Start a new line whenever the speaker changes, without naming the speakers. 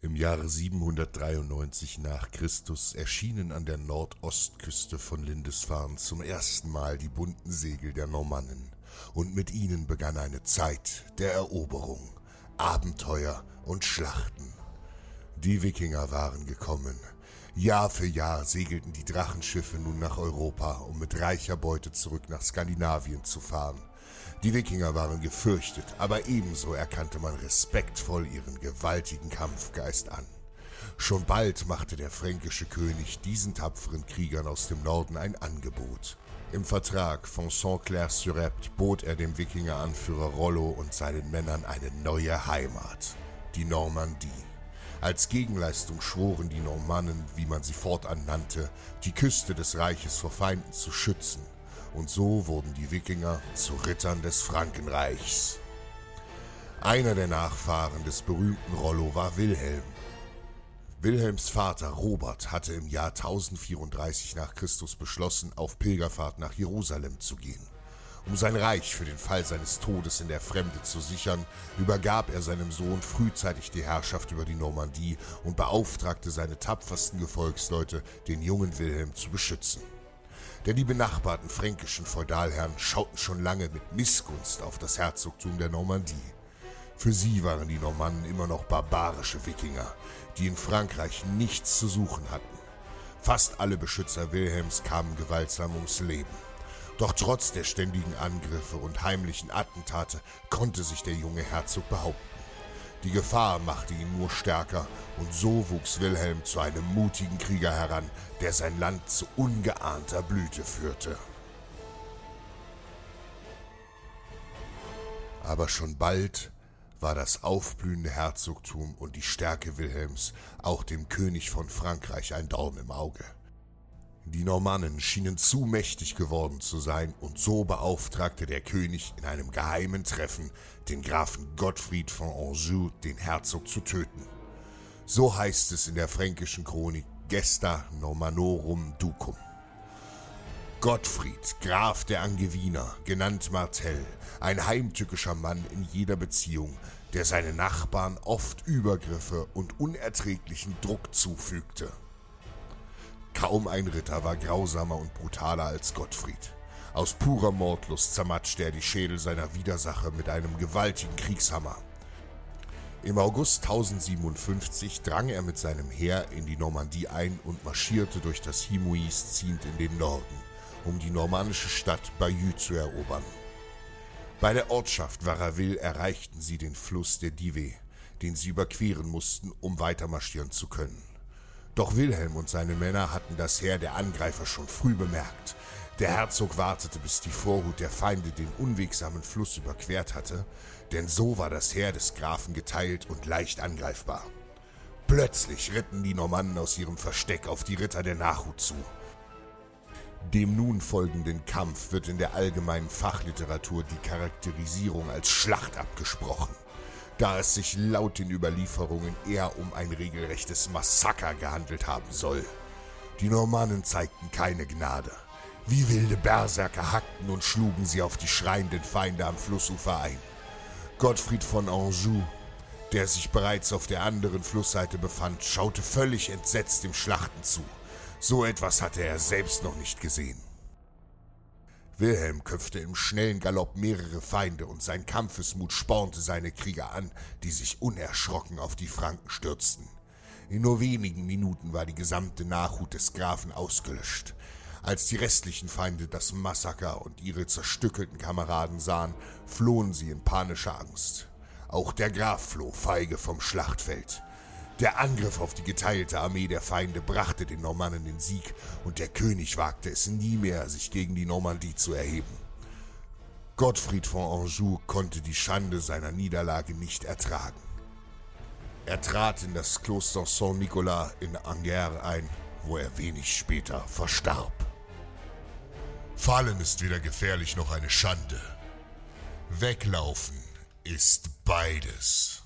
Im Jahre 793 nach Christus erschienen an der Nordostküste von Lindisfarne zum ersten Mal die bunten Segel der Normannen, und mit ihnen begann eine Zeit der Eroberung, Abenteuer und Schlachten. Die Wikinger waren gekommen. Jahr für Jahr segelten die Drachenschiffe nun nach Europa, um mit reicher Beute zurück nach Skandinavien zu fahren. Die Wikinger waren gefürchtet, aber ebenso erkannte man respektvoll ihren gewaltigen Kampfgeist an. Schon bald machte der fränkische König diesen tapferen Kriegern aus dem Norden ein Angebot. Im Vertrag von Saint-Clair-sur-Epte bot er dem Wikingeranführer Rollo und seinen Männern eine neue Heimat, die Normandie. Als Gegenleistung schworen die Normannen, wie man sie fortan nannte, die Küste des Reiches vor Feinden zu schützen – und so wurden die Wikinger zu Rittern des Frankenreichs. Einer der Nachfahren des berühmten Rollo war Wilhelm. Wilhelms Vater Robert hatte im Jahr 1034 nach Christus beschlossen, auf Pilgerfahrt nach Jerusalem zu gehen. Um sein Reich für den Fall seines Todes in der Fremde zu sichern, übergab er seinem Sohn frühzeitig die Herrschaft über die Normandie und beauftragte seine tapfersten Gefolgsleute, den jungen Wilhelm zu beschützen denn die benachbarten fränkischen Feudalherren schauten schon lange mit Missgunst auf das Herzogtum der Normandie. Für sie waren die Normannen immer noch barbarische Wikinger, die in Frankreich nichts zu suchen hatten. Fast alle Beschützer Wilhelms kamen gewaltsam ums Leben. Doch trotz der ständigen Angriffe und heimlichen Attentate konnte sich der junge Herzog behaupten. Die Gefahr machte ihn nur stärker, und so wuchs Wilhelm zu einem mutigen Krieger heran, der sein Land zu ungeahnter Blüte führte. Aber schon bald war das aufblühende Herzogtum und die Stärke Wilhelms auch dem König von Frankreich ein Daumen im Auge. Die Normannen schienen zu mächtig geworden zu sein, und so beauftragte der König in einem geheimen Treffen den Grafen Gottfried von Anjou, den Herzog, zu töten. So heißt es in der fränkischen Chronik Gesta Normanorum Ducum. Gottfried, Graf der Angeviner, genannt Martell, ein heimtückischer Mann in jeder Beziehung, der seinen Nachbarn oft Übergriffe und unerträglichen Druck zufügte. Kaum ein Ritter war grausamer und brutaler als Gottfried. Aus purer Mordlust zermatschte er die Schädel seiner Widersacher mit einem gewaltigen Kriegshammer. Im August 1057 drang er mit seinem Heer in die Normandie ein und marschierte durch das Himuis ziehend in den Norden, um die normannische Stadt Bayeux zu erobern. Bei der Ortschaft Varaville erreichten sie den Fluss der Dive, den sie überqueren mussten, um weitermarschieren zu können. Doch Wilhelm und seine Männer hatten das Heer der Angreifer schon früh bemerkt. Der Herzog wartete, bis die Vorhut der Feinde den unwegsamen Fluss überquert hatte, denn so war das Heer des Grafen geteilt und leicht angreifbar. Plötzlich ritten die Normannen aus ihrem Versteck auf die Ritter der Nachhut zu. Dem nun folgenden Kampf wird in der allgemeinen Fachliteratur die Charakterisierung als Schlacht abgesprochen da es sich laut den Überlieferungen eher um ein regelrechtes Massaker gehandelt haben soll. Die Normannen zeigten keine Gnade. Wie wilde Berserker hackten und schlugen sie auf die schreienden Feinde am Flussufer ein. Gottfried von Anjou, der sich bereits auf der anderen Flussseite befand, schaute völlig entsetzt dem Schlachten zu. So etwas hatte er selbst noch nicht gesehen. Wilhelm köpfte im schnellen Galopp mehrere Feinde und sein Kampfesmut spornte seine Krieger an, die sich unerschrocken auf die Franken stürzten. In nur wenigen Minuten war die gesamte Nachhut des Grafen ausgelöscht. Als die restlichen Feinde das Massaker und ihre zerstückelten Kameraden sahen, flohen sie in panischer Angst. Auch der Graf floh feige vom Schlachtfeld. Der Angriff auf die geteilte Armee der Feinde brachte den Normannen den Sieg, und der König wagte es nie mehr, sich gegen die Normandie zu erheben. Gottfried von Anjou konnte die Schande seiner Niederlage nicht ertragen. Er trat in das Kloster Saint-Nicolas in Angers ein, wo er wenig später verstarb. Fallen ist weder gefährlich noch eine Schande. Weglaufen ist beides.